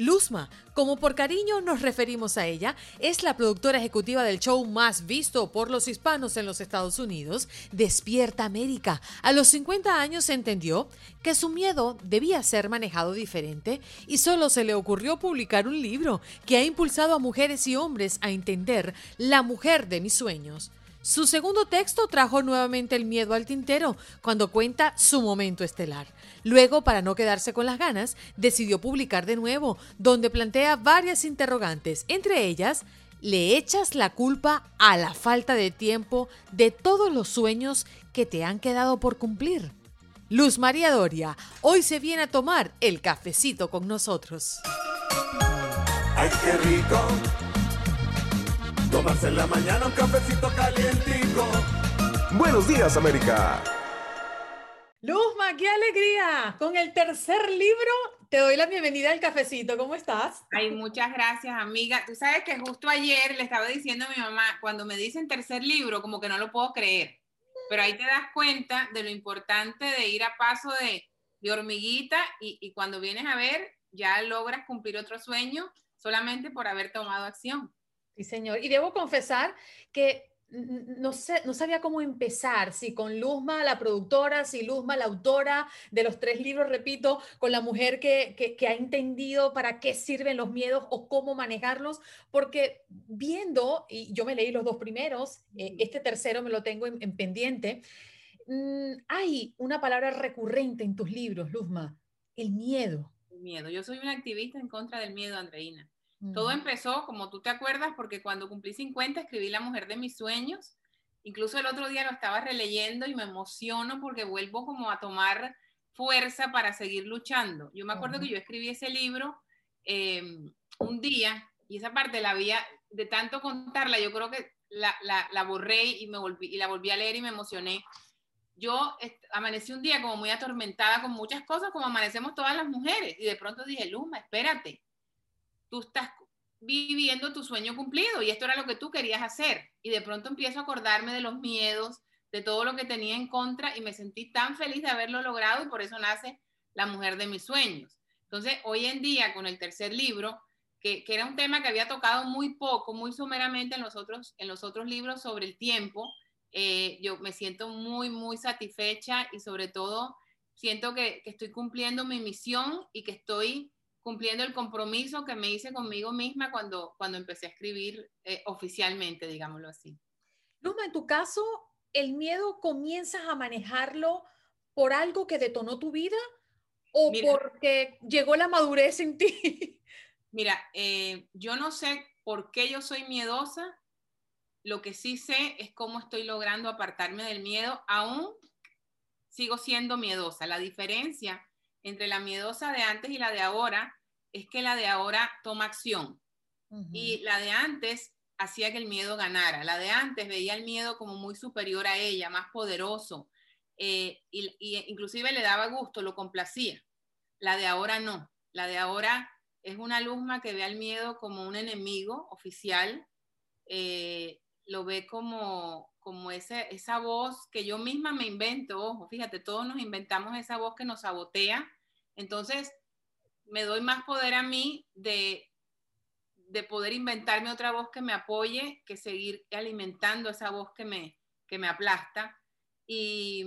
Luzma, como por cariño nos referimos a ella, es la productora ejecutiva del show más visto por los hispanos en los Estados Unidos, Despierta América. A los 50 años entendió que su miedo debía ser manejado diferente y solo se le ocurrió publicar un libro que ha impulsado a mujeres y hombres a entender la mujer de mis sueños. Su segundo texto trajo nuevamente el miedo al tintero cuando cuenta su momento estelar. Luego, para no quedarse con las ganas, decidió publicar de nuevo, donde plantea varias interrogantes, entre ellas, ¿le echas la culpa a la falta de tiempo de todos los sueños que te han quedado por cumplir? Luz María Doria, hoy se viene a tomar el cafecito con nosotros. ¡Ay, qué rico! Tomarse en la mañana un cafecito calientico. Buenos días, América. Luzma, qué alegría. Con el tercer libro te doy la bienvenida al cafecito. ¿Cómo estás? Ay, muchas gracias, amiga. Tú sabes que justo ayer le estaba diciendo a mi mamá, cuando me dicen tercer libro, como que no lo puedo creer. Pero ahí te das cuenta de lo importante de ir a paso de, de hormiguita y, y cuando vienes a ver, ya logras cumplir otro sueño solamente por haber tomado acción. Sí, señor. Y debo confesar que no, sé, no sabía cómo empezar, si con Luzma, la productora, si Luzma, la autora de los tres libros, repito, con la mujer que, que, ha entendido para qué sirven los miedos o cómo manejarlos, porque viendo, y yo me leí los dos primeros, eh, este tercero me lo tengo en, pendiente, mm, hay una palabra recurrente en tus libros, Luzma, el miedo. El miedo. Yo soy una activista en contra del miedo, Andreina. Todo empezó, como tú te acuerdas, porque cuando cumplí 50 escribí La mujer de mis sueños. Incluso el otro día lo estaba releyendo y me emociono porque vuelvo como a tomar fuerza para seguir luchando. Yo me acuerdo que yo escribí ese libro em, un día y esa parte la había, de tanto contarla, yo creo que la, la, la borré y, me volví, y la volví a leer y me emocioné. Yo amanecí un día como muy atormentada con muchas cosas, como amanecemos todas las mujeres, y de pronto dije, Luma, espérate, tú estás viviendo tu sueño cumplido y esto era lo que tú querías hacer. Y de pronto empiezo a acordarme de los miedos, de todo lo que tenía en contra y me sentí tan feliz de haberlo logrado y por eso nace La mujer de mis sueños. Entonces, hoy en día, con el tercer libro, que, era un tema que había tocado muy poco, muy someramente en los otros, en los otros libros sobre el tiempo, eh, yo me siento muy, muy satisfecha y sobre todo siento que, que estoy cumpliendo mi misión y que estoy cumpliendo el compromiso que me hice conmigo misma cuando, cuando empecé a escribir eh, oficialmente, digámoslo así. Luma, en tu caso, ¿el miedo comienzas a manejarlo por algo que detonó tu vida o porque llegó la madurez en ti? Mira, eh, yo no sé por qué yo soy miedosa. Lo que sí sé es cómo estoy logrando apartarme del miedo. Aún sigo siendo miedosa. La diferencia entre la miedosa de antes y la de ahora es que la de ahora toma acción y la de antes hacía que el miedo ganara. La de antes veía el miedo como muy superior a ella, más poderoso eh, y, inclusive le daba gusto, lo complacía. La de ahora no. La de ahora es una luzma que ve al miedo como un enemigo oficial, eh, lo ve como, como ese, esa voz que yo misma me invento, ojo, fíjate, todos nos inventamos esa voz que nos sabotea, entonces me doy más poder a mí de, de poder inventarme otra voz que me apoye, que seguir alimentando esa voz que me, que me aplasta. Y,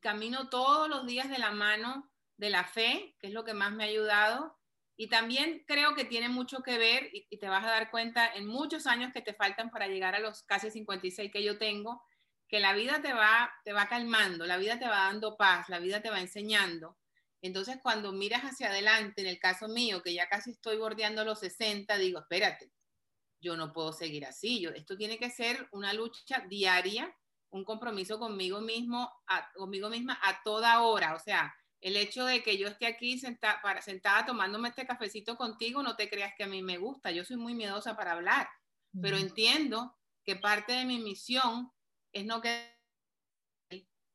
camino todos los días de la mano de la fe, que es lo que más me ha ayudado. Y también creo que tiene mucho que ver, y, te vas a dar cuenta en muchos años que te faltan para llegar a los casi 56 que yo tengo, que la vida te va, te va calmando, la vida te va dando paz, la vida te va enseñando. Entonces, cuando miras hacia adelante, en el caso mío, que ya casi estoy bordeando los 60, digo, espérate, yo no puedo seguir así. Yo, esto tiene que ser una lucha diaria, un compromiso conmigo mismo, conmigo misma a toda hora. O sea, el hecho de que yo esté aquí sentada, para, sentada tomándome este cafecito contigo, no te creas que a mí me gusta. Yo soy muy miedosa para hablar, pero entiendo que parte de mi misión es no que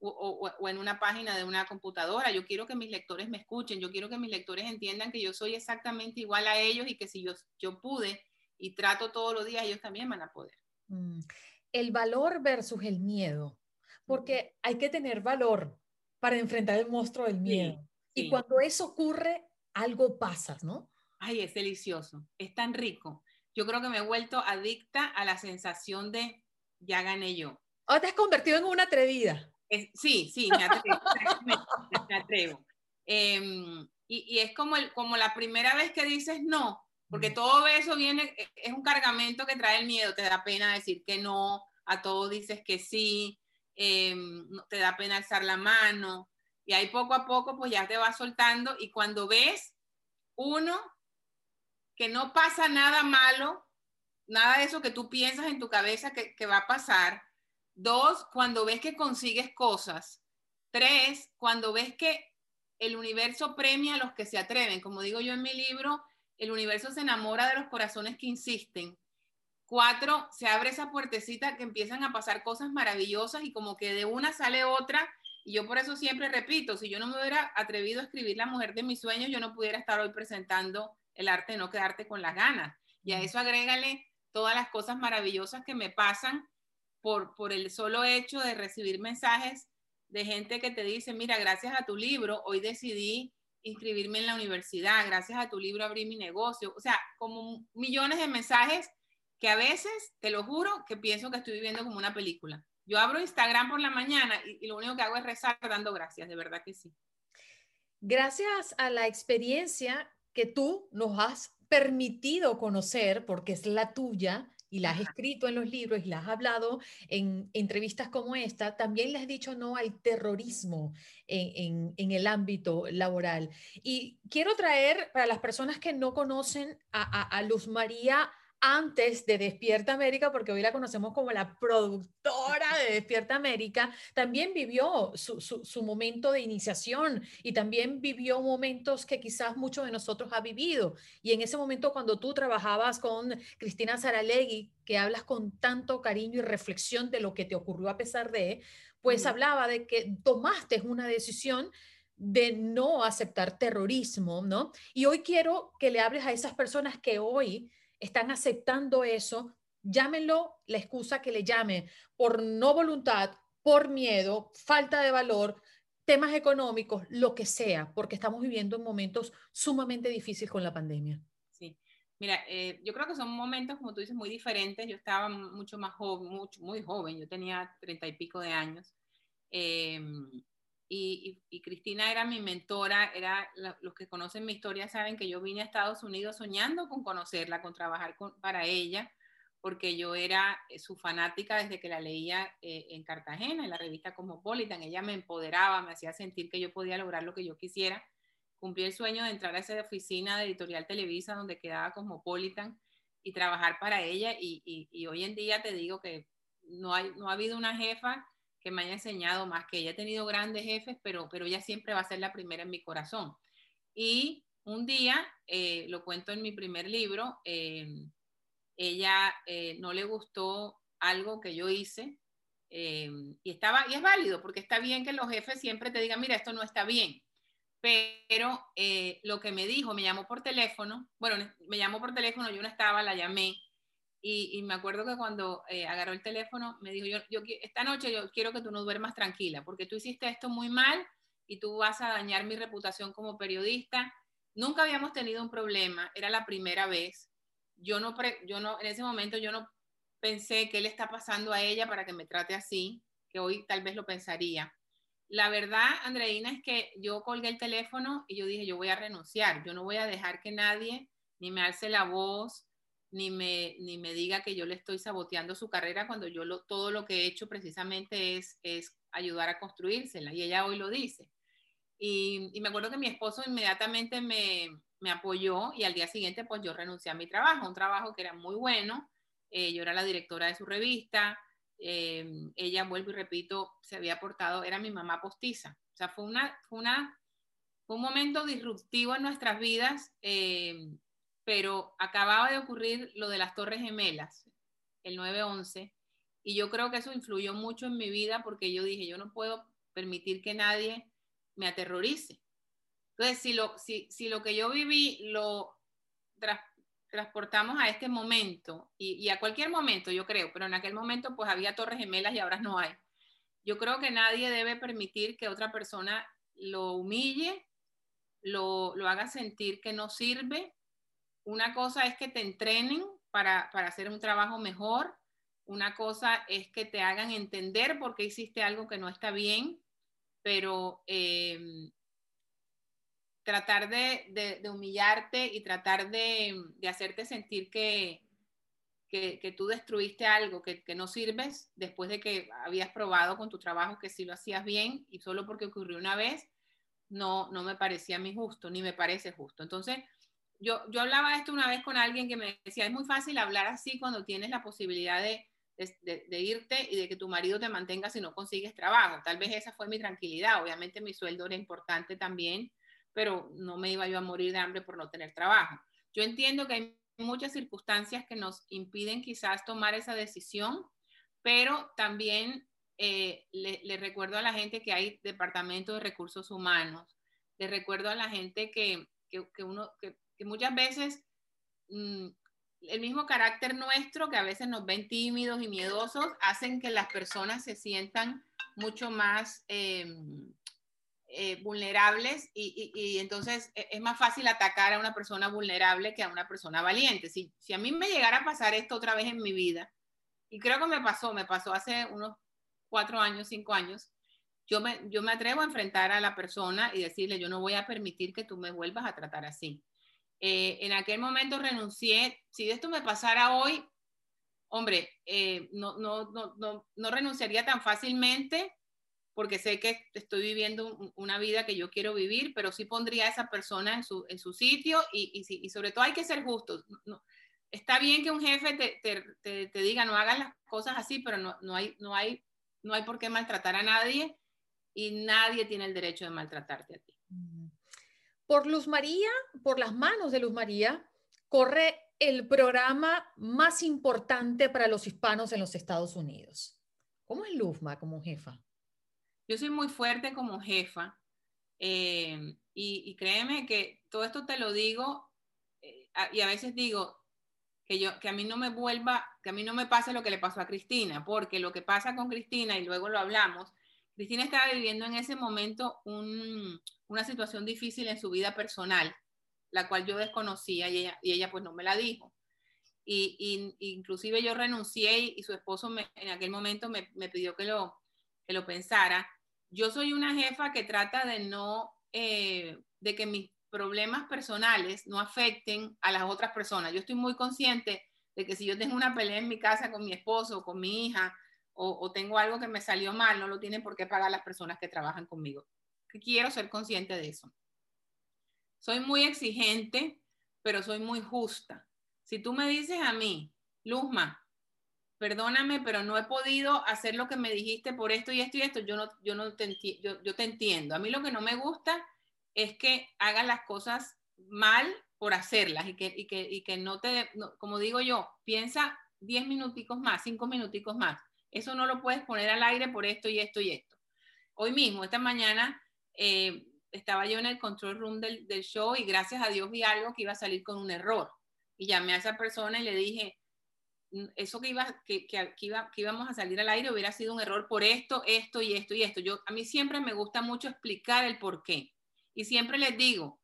o, o, en una página de una computadora. Yo quiero que mis lectores me escuchen, yo quiero que mis lectores entiendan que yo soy exactamente igual a ellos y que si yo, yo pude y trato todos los días, ellos también van a poder. Mm. El valor versus el miedo, porque hay que tener valor para enfrentar el monstruo del miedo. Y cuando eso ocurre, algo pasa, ¿no? Ay, es delicioso, es tan rico. Yo creo que me he vuelto adicta a la sensación de ya gané yo. ¿O te has convertido en una atrevida? sí, sí, me atrevo. me, atrevo. Em, y, y, es como, el, como la primera vez que dices no, porque todo eso viene, e, es un cargamento que trae el miedo, te da pena decir que no, a todos dices que sí, em, te da pena alzar la mano, y ahí poco a poco pues ya te va soltando y cuando ves, uno, que no pasa nada malo, nada de eso que tú piensas en tu cabeza que va a pasar, Dos, cuando ves que consigues cosas. Tres, cuando ves que el universo premia a los que se atreven. Como digo yo en mi libro, el universo se enamora de los corazones que insisten. Cuatro, se abre esa puertecita que empiezan a pasar cosas maravillosas y como que de una sale otra. Y yo por eso siempre repito, si yo no me hubiera atrevido a escribir La mujer de mis sueños, yo no pudiera estar hoy presentando el arte de no quedarte con las ganas. Y a eso agrégale todas las cosas maravillosas que me pasan por, por el solo hecho de recibir mensajes de gente que te dice, mira, gracias a tu libro, hoy decidí inscribirme en la universidad, gracias a tu libro abrí mi negocio, o sea, como millones de mensajes que a veces, te lo juro, que pienso que estoy viviendo como una película. Yo abro Instagram por la mañana y, y lo único que hago es rezar dando gracias, de verdad que sí. Gracias a la experiencia que tú nos has permitido conocer, porque es la tuya, y la has escrito en los libros y la has hablado en entrevistas como esta, también le has dicho no al terrorismo en, el ámbito laboral. Y quiero traer para las personas que no conocen a, a Luz María antes de Despierta América, porque hoy la conocemos como la productora de Despierta América, también vivió su, momento de iniciación y también vivió momentos que quizás muchos de nosotros ha vivido. Y en ese momento cuando tú trabajabas con Cristina Saralegui, que hablas con tanto cariño y reflexión de lo que te ocurrió a pesar de, pues hablaba de que tomaste una decisión de no aceptar terrorismo, ¿no? Y hoy quiero que le hables a esas personas que hoy están aceptando eso, llámenlo la excusa que le llame, por no voluntad, por miedo, falta de valor, temas económicos, lo que sea, porque estamos viviendo en momentos sumamente difíciles con la pandemia. Sí, mira, eh, yo creo que son momentos, como tú dices, muy diferentes. Yo estaba mucho más joven, mucho, muy joven, yo tenía treinta y pico de años. Eh, y, Cristina era mi mentora, era los que conocen mi historia saben que yo vine a Estados Unidos soñando con conocerla, con trabajar para ella, porque yo era eh, su fanática desde que la leía eh, en Cartagena, en la revista Cosmopolitan. Ella me empoderaba, me hacía sentir que yo podía lograr lo que yo quisiera. Cumplí el sueño de entrar a esa oficina de Editorial Televisa donde quedaba Cosmopolitan y trabajar para ella. Y, y hoy en día te digo que no, hay, no ha habido una jefa que me haya enseñado más, que ella ha tenido grandes jefes, pero, pero ella siempre va a ser la primera en mi corazón. Y un día, eh, lo cuento en mi primer libro, eh, ella eh, no le gustó algo que yo hice y estaba y es válido porque está bien que los jefes siempre te digan mira esto no está bien pero lo que me dijo me llamó por teléfono bueno me llamó por teléfono yo no estaba la llamé y, me acuerdo que cuando eh, agarró el teléfono, me dijo, yo, esta noche yo quiero que tú no duermas tranquila, porque tú hiciste esto muy mal y tú vas a dañar mi reputación como periodista. Nunca habíamos tenido un problema, era la primera vez. Yo no, yo no, en ese momento yo no pensé qué le está pasando a ella para que me trate así, que hoy tal vez lo pensaría. La verdad, Andreina, es que yo colgué el teléfono y yo dije, yo voy a renunciar, yo no voy a dejar que nadie ni me alce la voz, ni me, ni me diga que yo le estoy saboteando su carrera cuando yo lo, todo lo que he hecho precisamente es, es ayudar a construírsela y ella hoy lo dice. Y, y me acuerdo que mi esposo inmediatamente me, me, apoyó y al día siguiente pues yo renuncié a mi trabajo, un trabajo que era muy bueno, eh, yo era la directora de su revista, eh, ella, vuelvo y repito, se había portado, era mi mamá postiza, o sea, fue una, fue una un momento disruptivo en nuestras vidas, eh, pero acababa de ocurrir lo de las Torres Gemelas, el 9-11, y yo creo que eso influyó mucho en mi vida porque yo dije, yo no puedo permitir que nadie me aterrorice. Entonces, si lo, si, si lo que yo viví lo transportamos a este momento y, y, a cualquier momento, yo creo, pero en aquel momento pues había torres gemelas y ahora no hay. Yo creo que nadie debe permitir que otra persona lo humille, lo, lo haga sentir que no sirve. Una cosa es que te entrenen para, para hacer un trabajo mejor. Una cosa es que te hagan entender por qué hiciste algo que no está bien, pero eh, tratar de, humillarte y tratar de, de hacerte sentir que, que, que, tú destruiste algo, que, que, no sirves después de que habías probado con tu trabajo que sí lo hacías bien y solo porque ocurrió una vez, no, no me parecía a mí justo, ni me parece justo. Entonces, yo, yo hablaba esto una vez con alguien que me decía, es muy fácil hablar así cuando tienes la posibilidad de, de, irte y de que tu marido te mantenga si no consigues trabajo. Tal vez esa fue mi tranquilidad. Obviamente mi sueldo era importante también, pero no me iba yo a morir de hambre por no tener trabajo. Yo entiendo que hay muchas circunstancias que nos impiden quizás tomar esa decisión, pero también eh, le, le, recuerdo a la gente que hay departamentos de recursos humanos, le recuerdo a la gente que, que, uno, que, muchas veces mmm, el mismo carácter nuestro, que a veces nos ven tímidos y miedosos, hacen que las personas se sientan mucho más... Eh, eh, vulnerables y, y, y, entonces e, es más fácil atacar a una persona vulnerable que a una persona valiente. Si, si a mí me llegara a pasar esto otra vez en mi vida, y creo que me pasó, me pasó hace unos cuatro años, cinco años, yo me, yo me atrevo a enfrentar a la persona y decirle, yo no voy a permitir que tú me vuelvas a tratar así. Eh, en aquel momento renuncié, si esto me pasara hoy, hombre, eh, no, no, no, no, renunciaría tan fácilmente porque sé que estoy viviendo una vida que yo quiero vivir, pero sí pondría a esa persona en su, en su sitio y, y, sobre todo hay que ser justos. Está bien que un jefe te, te, te, diga no hagas las cosas así, pero no, hay, no, hay, no hay por qué maltratar a nadie y nadie tiene el derecho de maltratarte a ti. Por Luz María, por las manos de Luz María, corre el programa más importante para los hispanos en los Estados Unidos. ¿Cómo es Luzma como jefa? Yo soy muy fuerte como jefa eh, y, y, créeme que todo esto te lo digo eh, y a veces digo que, yo, que a mí no me vuelva, que a mí no me pase lo que le pasó a Cristina, porque lo que pasa con Cristina, y luego lo hablamos, Cristina estaba viviendo en ese momento un, una situación difícil en su vida personal, la cual yo desconocía y ella, pues no me la dijo. Y, inclusive yo renuncié y, su esposo en aquel momento me, pidió que lo, que lo pensara, yo soy una jefa que trata de no, eh, de que mis problemas personales no afecten a las otras personas. Yo estoy muy consciente de que si yo tengo una pelea en mi casa con mi esposo con mi hija o, tengo algo que me salió mal, no lo tienen por qué pagar las personas que trabajan conmigo. Quiero ser consciente de eso. Soy muy exigente, pero soy muy justa. Si tú me dices a mí, Luzma, perdóname, pero no he podido hacer lo que me dijiste por esto y esto y esto, yo no, yo no te, yo, yo te entiendo. A mí lo que no me gusta es que hagas las cosas mal por hacerlas y que, y que, y que no te, como digo yo, piensa 10 minuticos más, 5 minuticos más. Eso no lo puedes poner al aire por esto y esto y esto. Hoy mismo, esta mañana, eh, estaba yo en el control room del, del show y gracias a Dios vi algo que iba a salir con un error. Y llamé a esa persona y le dije, eso que, iba, que, que, que, iba, que íbamos a salir al aire hubiera sido un error por esto, esto y esto y esto. Yo, a mí siempre me gusta mucho explicar el por qué. Y siempre les digo,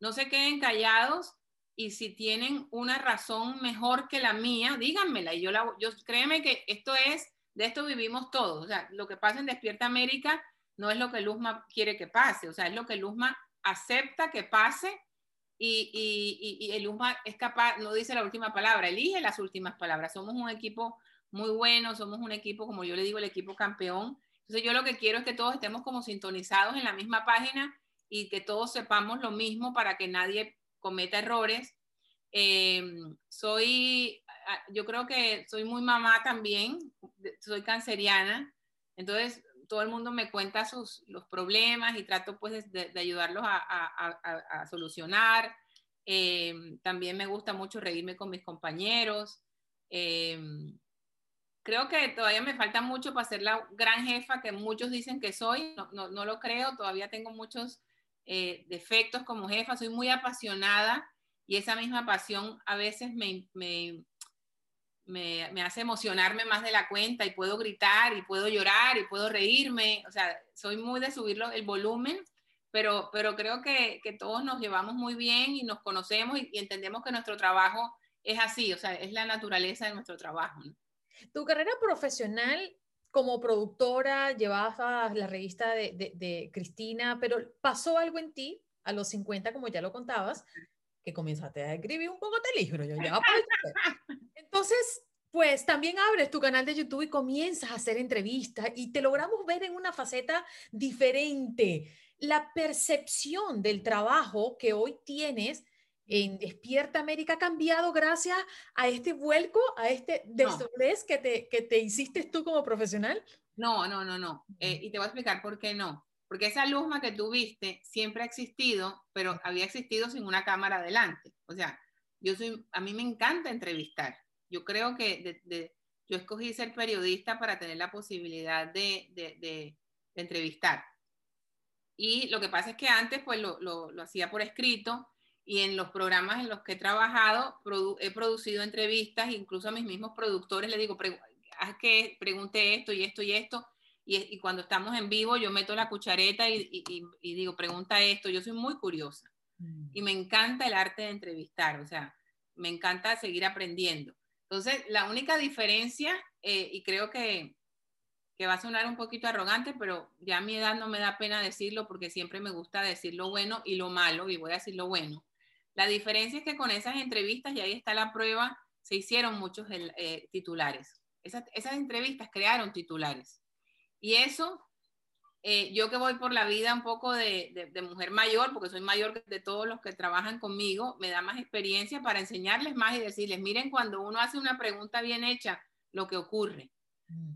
no se queden callados y si tienen una razón mejor que la mía, díganmela. Y yo, la, yo créeme que esto es, de esto vivimos todos. O sea, lo que pasa en Despierta América no es lo que Luzma quiere que pase, o sea, es lo que Luzma acepta que pase y, y, y, el UMA es capaz, no dice la última palabra, elige las últimas palabras. Somos un equipo muy bueno, somos un equipo, como yo le digo, el equipo campeón. Entonces yo lo que quiero es que todos estemos como sintonizados en la misma página y que todos sepamos lo mismo para que nadie cometa errores. Eh, soy, yo creo que soy muy mamá también, soy canceriana, entonces todo el mundo me cuenta sus, los problemas y trato pues de, ayudarlos a, solucionar. Eh, también me gusta mucho reírme con mis compañeros. Eh, creo que todavía me falta mucho para ser la gran jefa que muchos dicen que soy. No, no, lo creo, todavía tengo muchos eh, defectos como jefa. Soy muy apasionada y esa misma pasión a veces me, me, me, me, hace emocionarme más de la cuenta y puedo gritar y puedo llorar y puedo reírme. O sea, soy muy de subirlo el volumen. Pero, pero creo que, que todos nos llevamos muy bien y nos conocemos y, y entendemos que nuestro trabajo es así, o sea, es la naturaleza de nuestro trabajo. ¿no? Tu carrera profesional como productora, llevabas la revista de, Cristina, pero pasó algo en ti a los 50, como ya lo contabas, que comenzaste a escribir un poco de libro. Yo ya Entonces, pues también abres tu canal de YouTube y comienzas a hacer entrevistas y te logramos ver en una faceta diferente. La percepción del trabajo que hoy tienes en Despierta América ha cambiado gracias a este vuelco, a este desdoblez que, te, que te hiciste tú como profesional? No, no, no, no. Eh, y te voy a explicar por qué no. Porque esa luzma que tú viste siempre ha existido, pero había existido sin una cámara adelante. O sea, yo soy, a mí me encanta entrevistar. Yo creo que de, yo escogí ser periodista para tener la posibilidad de, de, entrevistar. Y lo que pasa es que antes pues lo, lo, lo hacía por escrito y en los programas en los que he trabajado he producido entrevistas, incluso a mis mismos productores les digo, haz que pregunte esto y esto y esto, y, cuando estamos en vivo yo meto la cuchareta y, digo, pregunta esto, yo soy muy curiosa mm. y me encanta el arte de entrevistar, o sea, me encanta seguir aprendiendo. Entonces, la única diferencia, eh, y creo que, que va a sonar un poquito arrogante, pero ya a mi edad no me da pena decirlo porque siempre me gusta decir lo bueno y lo malo, y voy a decir lo bueno. La diferencia es que con esas entrevistas, y ahí está la prueba, se hicieron muchos eh, titulares. Esas, entrevistas crearon titulares. Y eso, eh, yo que voy por la vida un poco de, mujer mayor, porque soy mayor de todos los que trabajan conmigo, me da más experiencia para enseñarles más y decirles, miren, cuando uno hace una pregunta bien hecha, lo que ocurre.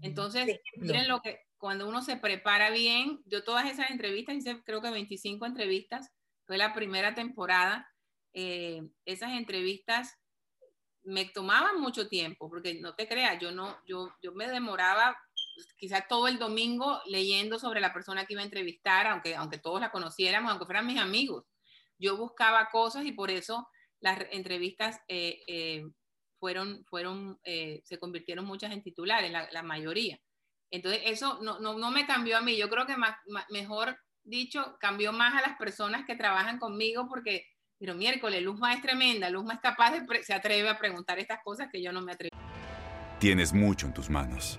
Entonces, miren lo que, cuando uno se prepara bien, yo todas esas entrevistas, hice creo que 25 entrevistas, fue la primera temporada, eh, esas entrevistas me tomaban mucho tiempo, porque no te creas, yo no, yo, yo me demoraba quizás todo el domingo leyendo sobre la persona que iba a entrevistar, aunque, aunque todos la conociéramos, aunque fueran mis amigos. Yo buscaba cosas y por eso las entrevistas eh, eh, fueron, fueron se convirtieron muchas en titulares, la, mayoría. Entonces, eso no, no, no, me cambió a mí. Yo creo que más, mejor dicho, cambió más a las personas que trabajan conmigo porque pero miércoles, Luzma es tremenda, Luzma es capaz de, se atreve a preguntar estas cosas que yo no me atrevo. Tienes mucho en tus manos,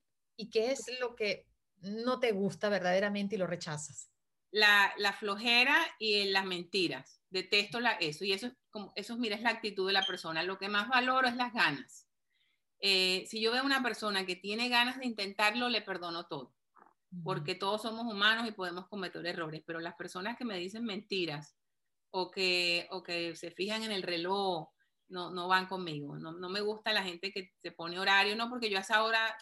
y qué es lo que no te gusta verdaderamente y lo rechazas? La, flojera y las mentiras. Detesto la, eso. Y eso es, como, eso mira, es la actitud de la persona. Lo que más valoro es las ganas. Eh, si yo veo a una persona que tiene ganas de intentarlo, le perdono todo porque todos somos humanos y podemos cometer errores, pero las personas que me dicen mentiras o que, o que se fijan en el reloj, no, no van conmigo. No, no, me gusta la gente que se pone horario, no, porque yo a esa hora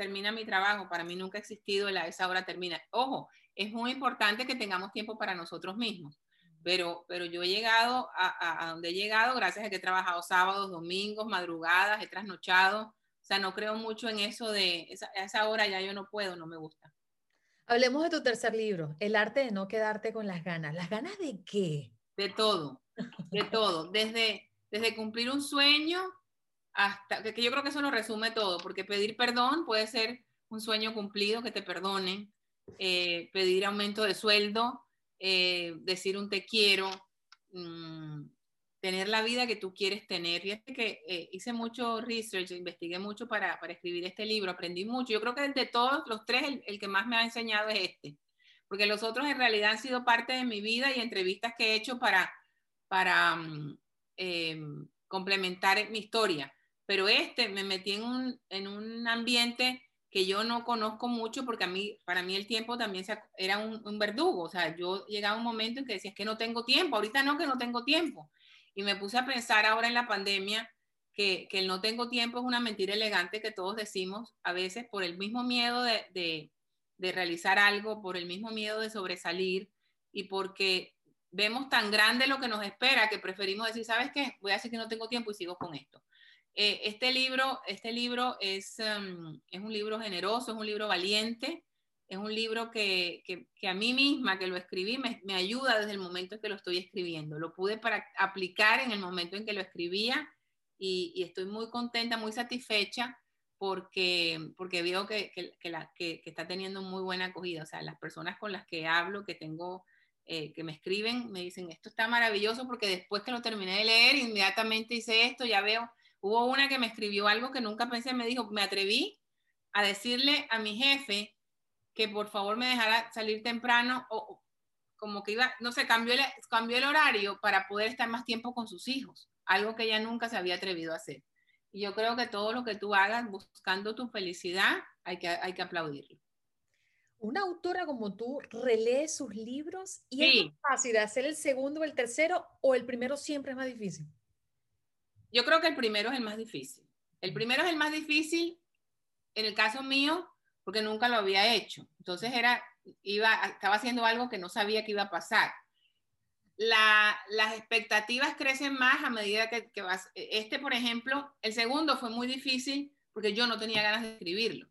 termina mi trabajo, para mí nunca ha existido a esa hora termina. Ojo, es muy importante que tengamos tiempo para nosotros mismos, pero, pero yo he llegado a, a, donde he llegado gracias a que he trabajado sábados, domingos, madrugadas, he trasnochado, o sea, no creo mucho en eso de esa, a esa hora ya yo no puedo, no me gusta. Hablemos de tu tercer libro, El arte de no quedarte con las ganas. ¿Las ganas de qué? De todo, de todo. Desde, desde cumplir un sueño hasta, que yo creo que eso lo resume todo, porque pedir perdón puede ser un sueño cumplido, que te perdonen, eh, pedir aumento de sueldo, eh, decir un te quiero, mm, tener la vida que tú quieres tener. Fíjate que eh, hice mucho research, investigué mucho para, para, escribir este libro, aprendí mucho. Yo creo que de todos los tres, el, el, que más me ha enseñado es este, porque los otros en realidad han sido parte de mi vida y entrevistas que he hecho para, para um, eh, complementar mi historia. Pero este me metí en un, en un ambiente que yo no conozco mucho porque a mí, para mí el tiempo también era un, verdugo. O sea, yo llegaba un momento en que decía, es que no tengo tiempo, ahorita no, que no tengo tiempo. Y me puse a pensar ahora en la pandemia que, que el no tengo tiempo es una mentira elegante que todos decimos a veces por el mismo miedo de, de, de realizar algo, por el mismo miedo de sobresalir y porque vemos tan grande lo que nos espera que preferimos decir, ¿sabes qué? Voy a decir que no tengo tiempo y sigo con esto. Eh, este libro, este libro es, um, es un libro generoso, es un libro valiente, es un libro que, que, que a mí misma que lo escribí me, me, ayuda desde el momento en que lo estoy escribiendo. Lo pude para aplicar en el momento en que lo escribía y, y estoy muy contenta, muy satisfecha porque, porque veo que, que, la, que, está teniendo muy buena acogida. O sea, las personas con las que hablo, que tengo, eh, que me escriben, me dicen, esto está maravilloso porque después que lo terminé de leer, inmediatamente hice esto, ya veo Hubo una que me escribió algo que nunca pensé, me dijo, me atreví a decirle a mi jefe que por favor me dejara salir temprano o como que iba, no sé, cambió el, cambió el horario para poder estar más tiempo con sus hijos, algo que ella nunca se había atrevido a hacer. Y yo creo que todo lo que tú hagas buscando tu felicidad, hay que, hay que aplaudirlo. Una autora como tú relee sus libros y sí. es más fácil hacer el segundo o el tercero o el primero siempre es más difícil. Yo creo que el primero es el más difícil. El primero es el más difícil en el caso mío porque nunca lo había hecho. Entonces era, iba, estaba haciendo algo que no sabía que iba a pasar. La, las expectativas crecen más a medida que, que, vas. Este, por ejemplo, el segundo fue muy difícil porque yo no tenía ganas de escribirlo.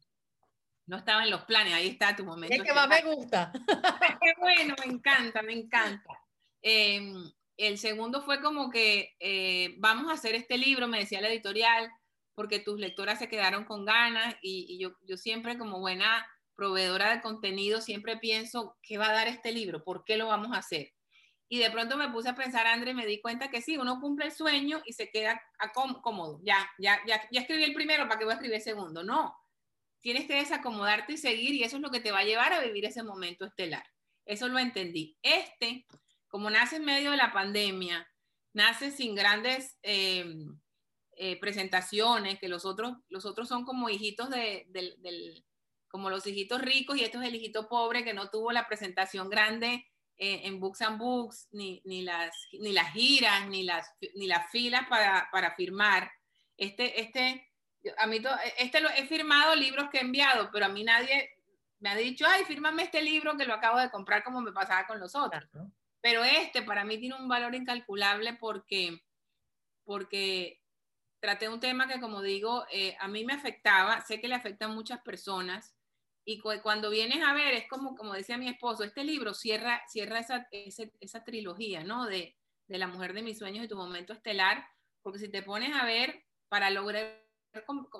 No estaba en los planes, ahí está tu momento. Es que más me gusta. Qué bueno, me encanta, me encanta. Eh, el segundo fue como que eh, vamos a hacer este libro, me decía la editorial, porque tus lectoras se quedaron con ganas y, y yo, yo, siempre como buena proveedora de contenido siempre pienso, ¿qué va a dar este libro? ¿Por qué lo vamos a hacer? Y de pronto me puse a pensar, André, me di cuenta que sí, uno cumple el sueño y se queda cómodo. Ya, ya, ya, ya escribí el primero, ¿para qué voy a escribir el segundo? No, tienes que desacomodarte y seguir y eso es lo que te va a llevar a vivir ese momento estelar. Eso lo entendí. Este como nace en medio de la pandemia, nace sin grandes eh, eh, presentaciones, que los otros, los otros son como hijitos de, como los hijitos ricos y esto es el hijito pobre que no tuvo la presentación grande eh, en Books and Books, ni, ni, las, ni las giras, ni las, ni las filas para, para firmar. Este, este, a mí este lo, he firmado libros que he enviado, pero a mí nadie me ha dicho, ay, fírmame este libro que lo acabo de comprar como me pasaba con los otros. Pero este para mí tiene un valor incalculable porque, porque traté un tema que, como digo, eh, a mí me afectaba, sé que le afecta a muchas personas. Y cu cuando vienes a ver, es como, como decía mi esposo, este libro cierra, cierra esa, esa, esa trilogía, ¿no? De, de la mujer de mis sueños y tu momento estelar, porque si te pones a ver, para lograr,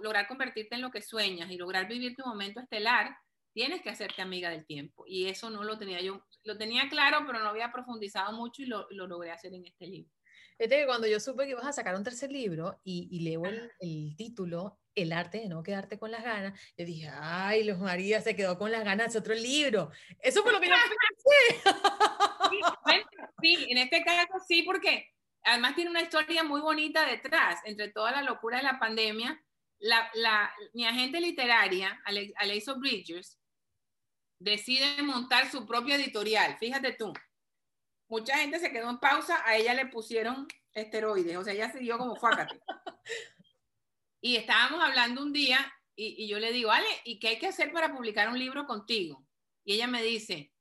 lograr convertirte en lo que sueñas y lograr vivir tu momento estelar, tienes que hacerte amiga del tiempo. Y eso no lo tenía yo, lo tenía claro, pero no había profundizado mucho y lo, lo logré hacer en este libro. Fíjate que cuando yo supe que ibas a sacar un tercer libro y, y leo el, el, título, El arte de no quedarte con las ganas, yo dije, ay, Luz María se quedó con las ganas de otro libro. Eso fue lo que yo pensé. Sí, sí, en este caso sí, porque además tiene una historia muy bonita detrás, entre toda la locura de la pandemia. La, la, mi agente literaria, Alexo Bridgers, decide montar su propia editorial. Fíjate tú, mucha gente se quedó en pausa, a ella le pusieron esteroides, o sea, ella siguió como fácate. y estábamos hablando un día y, y, yo le digo, Ale, ¿y qué hay que hacer para publicar un libro contigo? Y ella me dice,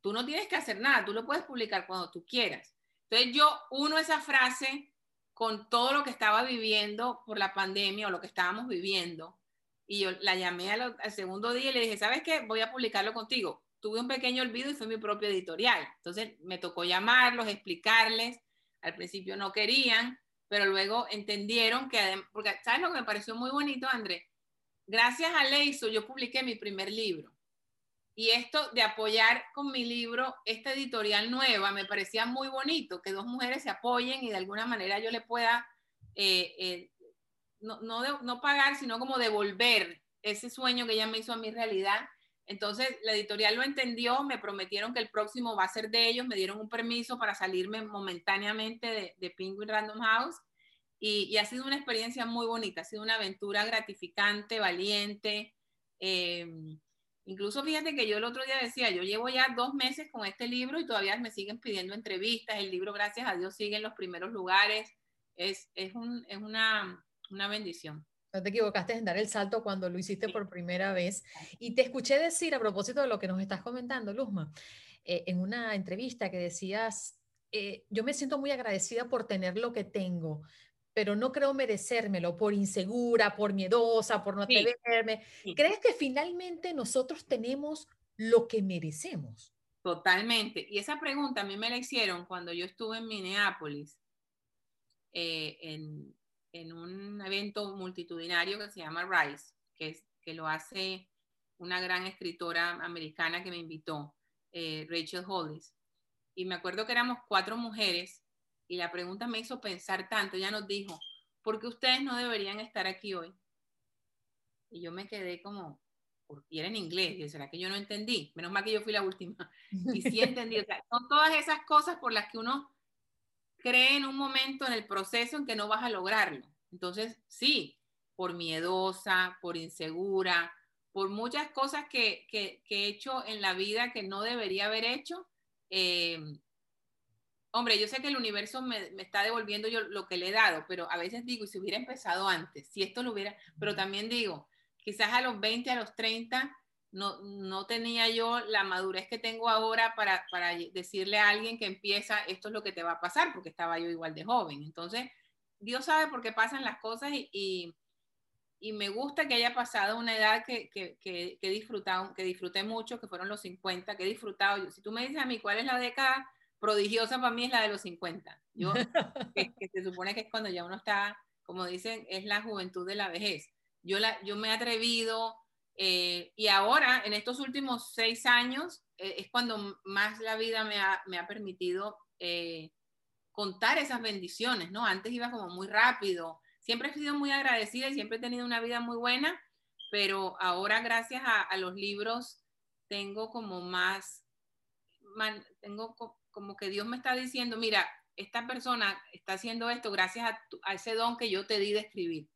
tú no tienes que hacer nada, tú lo puedes publicar cuando tú quieras. Entonces yo uno esa frase con todo lo que estaba viviendo por la pandemia o lo que estábamos viviendo y yo la llamé al, al, segundo día y le dije, ¿sabes qué? Voy a publicarlo contigo. Tuve un pequeño olvido y fue mi propio editorial. Entonces me tocó llamarlos, explicarles. Al principio no querían, pero luego entendieron que, porque ¿sabes lo que me pareció muy bonito, André? Gracias a Leiso yo publiqué mi primer libro. Y esto de apoyar con mi libro esta editorial nueva me parecía muy bonito, que dos mujeres se apoyen y de alguna manera yo le pueda eh, eh, no, no, no, pagar, sino como devolver ese sueño que ella me hizo a mi realidad. Entonces la editorial lo entendió, me prometieron que el próximo va a ser de ellos, me dieron un permiso para salirme momentáneamente de, de Penguin Random House y, y, ha sido una experiencia muy bonita, ha sido una aventura gratificante, valiente. Eh, Incluso fíjate que yo el otro día decía, yo llevo ya dos meses con este libro y todavía me siguen pidiendo entrevistas. El libro, gracias a Dios, sigue en los primeros lugares. Es, es, un, es una, una, bendición. No te equivocaste en dar el salto cuando lo hiciste por primera vez. Y te escuché decir, a propósito de lo que nos estás comentando, Luzma, eh, en una entrevista que decías, eh, yo me siento muy agradecida por tener lo que tengo, pero no creo merecérmelo por insegura, por miedosa, por no atreverme. ¿Crees que finalmente nosotros tenemos lo que merecemos? Totalmente. Y esa pregunta a mí me la hicieron cuando yo estuve en Minneapolis, eh, en, en, un evento multitudinario que se llama RISE, que, es, que lo hace una gran escritora americana que me invitó, eh, Rachel Hollis. Y me acuerdo que éramos cuatro mujeres y la pregunta me hizo pensar tanto. Ella nos dijo, ¿por qué ustedes no deberían estar aquí hoy? Y yo me quedé como, y era en inglés, y será que yo no entendí. Menos mal que yo fui la última. Y sí entendí. O sea, son todas esas cosas por las que uno cree en un momento en el proceso en que no vas a lograrlo. Entonces, sí, por miedosa, por insegura, por muchas cosas que, que, que he hecho en la vida que no debería haber hecho, eh, hombre, yo sé que el universo me, está devolviendo yo lo que le he dado, pero a veces digo, y si hubiera empezado antes, si esto lo hubiera, pero también digo, quizás a los 20, a los 30, no, no tenía yo la madurez que tengo ahora para, para decirle a alguien que empieza, esto es lo que te va a pasar, porque estaba yo igual de joven. Entonces, Dios sabe por qué pasan las cosas y, y, me gusta que haya pasado una edad que, que, que, que, disfrutado, que disfruté mucho, que fueron los 50, que he disfrutado. Si tú me dices a mí cuál es la década prodigiosa para mí es la de los 50. Yo, que, se supone que es cuando ya uno está, como dicen, es la juventud de la vejez. Yo, la, yo me he atrevido eh, y ahora, en estos últimos seis años, eh, es cuando más la vida me ha, me ha permitido eh, contar esas bendiciones, ¿no? Antes iba como muy rápido. Siempre he sido muy agradecida y siempre he tenido una vida muy buena, pero ahora gracias a, a los libros tengo como más, tengo como que Dios me está diciendo, mira, esta persona está haciendo esto gracias a, ese don que yo te di de escribir.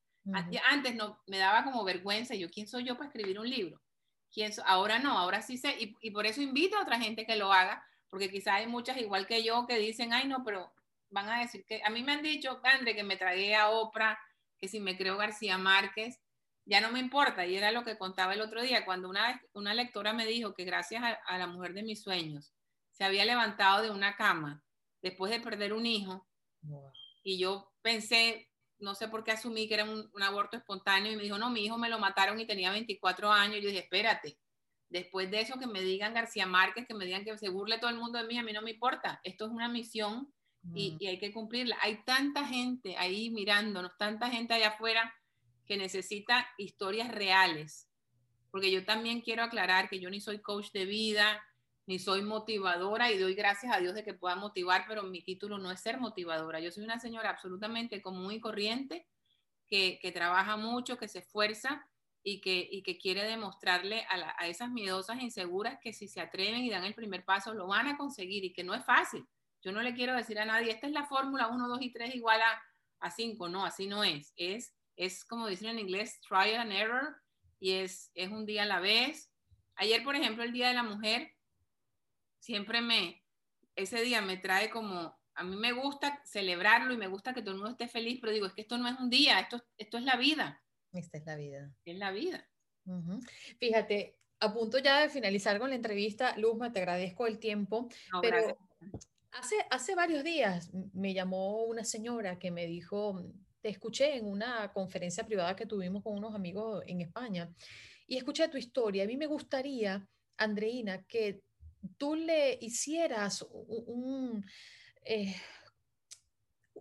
Antes no, me daba como vergüenza, yo, ¿quién soy yo para escribir un libro? ¿Quién Ahora no, ahora sí sé, y, y, por eso invito a otra gente que lo haga, porque quizás hay muchas igual que yo que dicen, ay no, pero van a decir que, a mí me han dicho, André, que me tragué a Oprah, que si me creo García Márquez, ya no me importa, y era lo que contaba el otro día, cuando una, una lectora me dijo que gracias a la mujer de mis sueños, se había levantado de una cama después de perder un hijo. Y yo pensé, no sé por qué asumí que era un, aborto espontáneo y me dijo, no, mi hijo me lo mataron y tenía 24 años. Y yo dije, espérate, después de eso que me digan García Márquez, que me digan que se burle todo el mundo de mí, a mí no me importa. Esto es una misión y, y hay que cumplirla. Hay tanta gente ahí mirándonos, tanta gente allá afuera que necesita historias reales. Porque yo también quiero aclarar que yo ni soy coach de vida, ni soy motivadora y doy gracias a Dios de que pueda motivar, pero mi título no es ser motivadora. Yo soy una señora absolutamente común y corriente que, que trabaja mucho, que se esfuerza y que, y que quiere demostrarle a, a, esas miedosas e inseguras que si se atreven y dan el primer paso lo van a conseguir y que no es fácil. Yo no le quiero decir a nadie, esta es la fórmula 1, 2 y 3 igual a, a 5. No, así no es. Es, es como dicen en inglés, trial and error y es, es un día a la vez. Ayer, por ejemplo, el Día de la Mujer, siempre me, ese día me trae como, a mí me gusta celebrarlo y me gusta que todo el mundo esté feliz, pero digo, es que esto no es un día, esto, esto es la vida. Esta es la vida. Es la vida. Fíjate, a punto ya de finalizar con la entrevista, Luzma, te agradezco el tiempo, pero hace, hace varios días me llamó una señora que me dijo, te escuché en una conferencia privada que tuvimos con unos amigos en España y escuché tu historia. A mí me gustaría, Andreina, que tú le hicieras un, eh,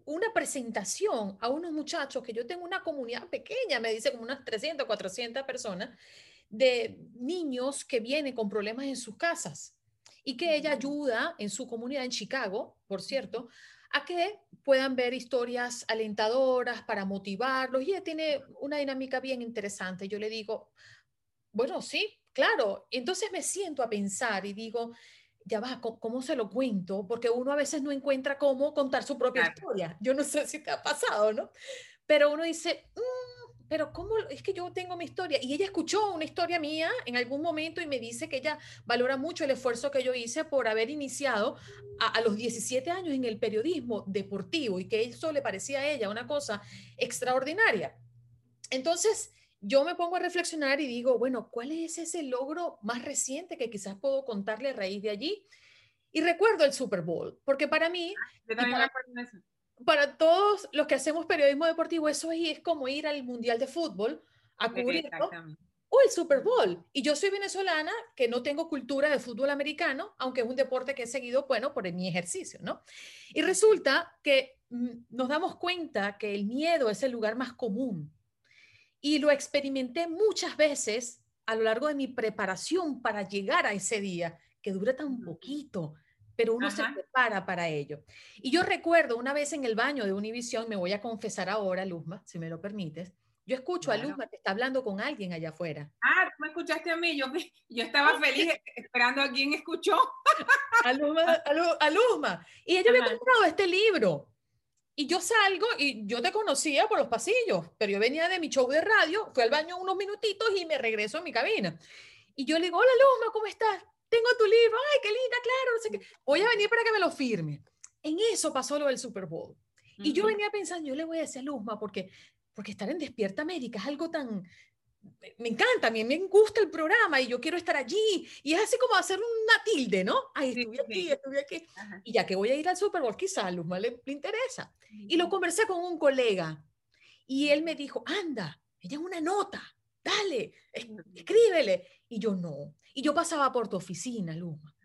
una presentación a unos muchachos que yo tengo una comunidad pequeña, me dice como unas 300, 400 personas, de niños que vienen con problemas en sus casas y que ella ayuda en su comunidad en Chicago, por cierto, a que puedan ver historias alentadoras para motivarlos. Y ella tiene una dinámica bien interesante. Yo le digo, bueno, sí, claro. Entonces me siento a pensar y digo, ya va, ¿cómo, se lo cuento? Porque uno a veces no encuentra cómo contar su propia historia. Yo no sé si te ha pasado, ¿no? Pero uno dice, mm, pero ¿cómo? Es que yo tengo mi historia. Y ella escuchó una historia mía en algún momento y me dice que ella valora mucho el esfuerzo que yo hice por haber iniciado a, a los 17 años en el periodismo deportivo y que eso le parecía a ella una cosa extraordinaria. Entonces, yo me pongo a reflexionar y digo, bueno, ¿cuál es ese logro más reciente que quizás puedo contarle a raíz de allí? Y recuerdo el Super Bowl, porque para mí, ah, para, todos los que hacemos periodismo deportivo, eso es como ir al Mundial de Fútbol a cubrirlo, o el Super Bowl. Y yo soy venezolana, que no tengo cultura de fútbol americano, aunque es un deporte que he seguido, bueno, por mi ejercicio, ¿no? Y resulta que mm, nos damos cuenta que el miedo es el lugar más común y lo experimenté muchas veces a lo largo de mi preparación para llegar a ese día, que dura tan poquito, pero uno se prepara para ello. Y yo recuerdo una vez en el baño de Univisión, me voy a confesar ahora, Luzma, si me lo permites, yo escucho a Luzma que está hablando con alguien allá afuera. Ah, tú me escuchaste a mí, yo, yo estaba feliz esperando a quien escuchó. A Luzma, a Luzma. Y ella me ha comprado este libro. Y yo salgo y yo te conocía por los pasillos, pero yo venía de mi show de radio, fui al baño unos minutitos y me regreso a mi cabina. Y yo le digo, hola Luma, ¿cómo estás? Tengo tu libro, ay, qué linda, claro, no sé qué. Voy a venir para que me lo firme. En eso pasó lo del Super Bowl. Y yo venía pensando, yo le voy a decir a Luzma, porque, porque estar en Despierta América es algo tan, me encanta, a mí me gusta el programa y yo quiero estar allí. Y es así como hacer una tilde, ¿no? Ay, estuve aquí, estuve aquí. Y ya que voy a ir al Super Bowl, quizás a Luzma le, le, interesa. Y lo conversé con un colega y él me dijo, anda, ella es una nota, dale, escríbele. Y yo no. Y yo pasaba por tu oficina, Luzma,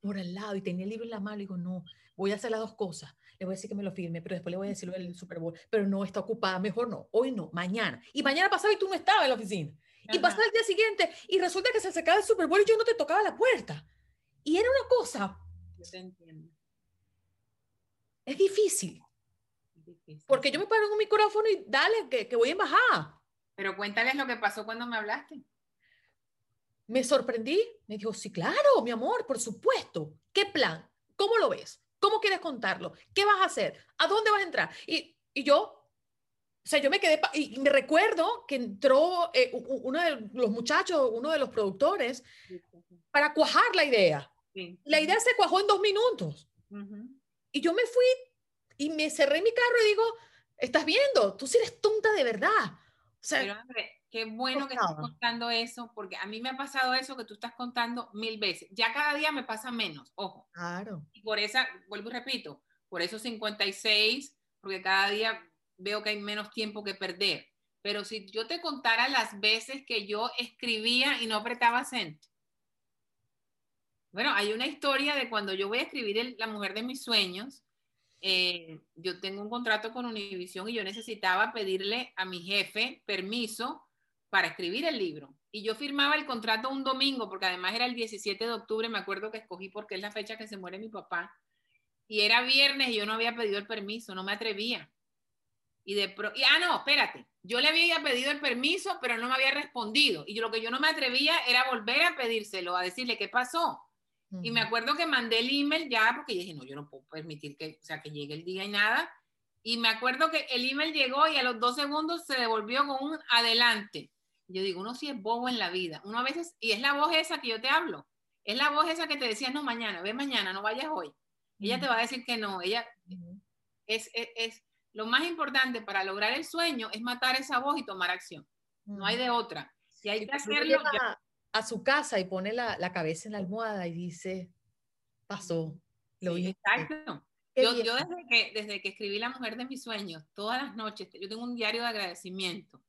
por al lado y tenía el libro en la mano y digo, no, voy a hacer las dos cosas le voy a decir que me lo firme, pero después le voy a decirlo del Super Bowl, pero no está ocupada, mejor no, hoy no, mañana. Y mañana pasado y tú no estabas en la oficina. Y pasaba el día siguiente y resulta que se acercaba el Super Bowl y yo no te tocaba la puerta. Y era una cosa. Yo te entiendo. Es difícil. Porque yo me paro en un micrófono y dale, que, que voy en bajada. Pero cuéntales lo que pasó cuando me hablaste. Me sorprendí. Me dijo, sí, claro, mi amor, por supuesto. ¿Qué plan? ¿Cómo lo ves? ¿Cómo quieres contarlo? ¿Qué vas a hacer? ¿A dónde vas a entrar? Y, y yo, o sea, yo me quedé, y me recuerdo que entró eh, uno de los muchachos, uno de los productores, para cuajar la idea. La idea se cuajó en dos minutos. Y yo me fui y me cerré mi carro y digo, estás viendo, tú sí eres tonta de verdad. O sea, Qué bueno que estás contando eso, porque a mí me ha pasado eso que tú estás contando mil veces. Ya cada día me pasa menos, ojo. Claro. Y por esa, vuelvo y repito, por esos 56, porque cada día veo que hay menos tiempo que perder. Pero si yo te contara las veces que yo escribía y no apretaba send. Bueno, hay una historia de cuando yo voy a escribir La mujer de mis sueños. Eh, yo tengo un contrato con Univision y yo necesitaba pedirle a mi jefe permiso para escribir el libro. Y yo firmaba el contrato un domingo, porque además era el 17 de octubre, me acuerdo que escogí porque es la fecha que se muere mi papá. Y era viernes y yo no había pedido el permiso, no me atrevía. Y de pro y, ah, no, espérate, yo le había pedido el permiso, pero no me había respondido. Y yo, lo que yo no me atrevía era volver a pedírselo, a decirle qué pasó. Y me acuerdo que mandé el email ya, porque dije, no, yo no puedo permitir que, o sea, que llegue el día y nada. Y me acuerdo que el email llegó y a los dos segundos se devolvió con un adelante. Yo digo, uno sí es bobo en la vida. Uno a veces, y es la voz esa que yo te hablo, es la voz esa que te decía, no, mañana, ve mañana, no vayas hoy. Ella te va a decir que no. Ella es, es, lo más importante para lograr el sueño es matar esa voz y tomar acción. No hay de otra. Si hay que hacerlo. A, su casa y pone la, la, cabeza en la almohada y dice, pasó. Lo sí, exacto. Yo, yo, desde, que, desde que escribí La Mujer de mis Sueños, todas las noches, yo tengo un diario de agradecimiento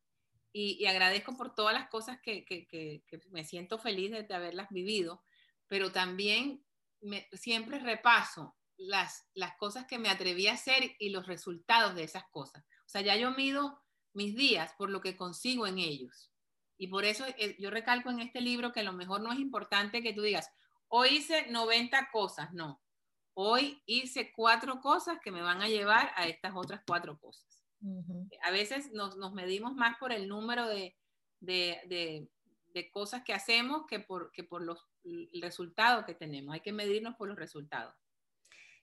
y, agradezco por todas las cosas que, que, que, me siento feliz de, haberlas vivido, pero también me, siempre repaso las, las cosas que me atreví a hacer y los resultados de esas cosas. O sea, ya yo mido mis días por lo que consigo en ellos. Y por eso eh, yo recalco en este libro que lo mejor no es importante que tú digas, hoy hice 90 cosas, no. Hoy hice cuatro cosas que me van a llevar a estas otras cuatro cosas. A veces nos, nos, medimos más por el número de, de, de, de, cosas que hacemos que por, que por los, el resultado que tenemos. Hay que medirnos por los resultados.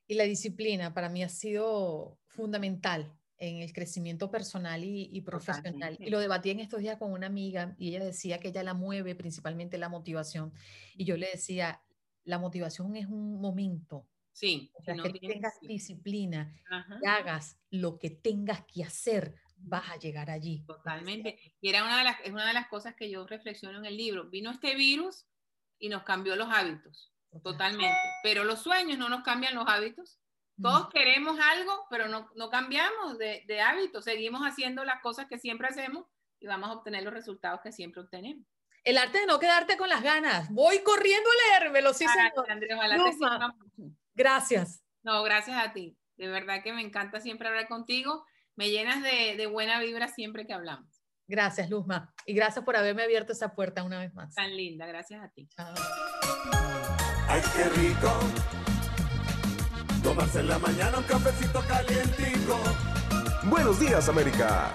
Y la disciplina para mí ha sido fundamental en el crecimiento personal y, y profesional. Y lo debatí en estos días con una amiga y ella decía que ella la mueve principalmente la motivación. Y yo le decía, la motivación es un momento. Sí. O sea, que tengas disciplina, y hagas lo que tengas que hacer, vas a llegar allí. Totalmente. Y era una de las, es una de las cosas que yo reflexiono en el libro. Vino este virus y nos cambió los hábitos. Totalmente. Pero los sueños no nos cambian los hábitos. Todos queremos algo, pero no, no cambiamos de, de hábito. Seguimos haciendo las cosas que siempre hacemos y vamos a obtener los resultados que siempre obtenemos. El arte de no quedarte con las ganas. Voy corriendo a leérmelo, sí, señor. Andrés, gracias. No, gracias a ti. De verdad que me encanta siempre hablar contigo. Me llenas de, de buena vibra siempre que hablamos. Gracias, Luzma. Y gracias por haberme abierto esa puerta una vez más. Tan linda, gracias a ti. Chao. Ay, qué rico. Tomarse en la mañana un cafecito calientico. Buenos días, América.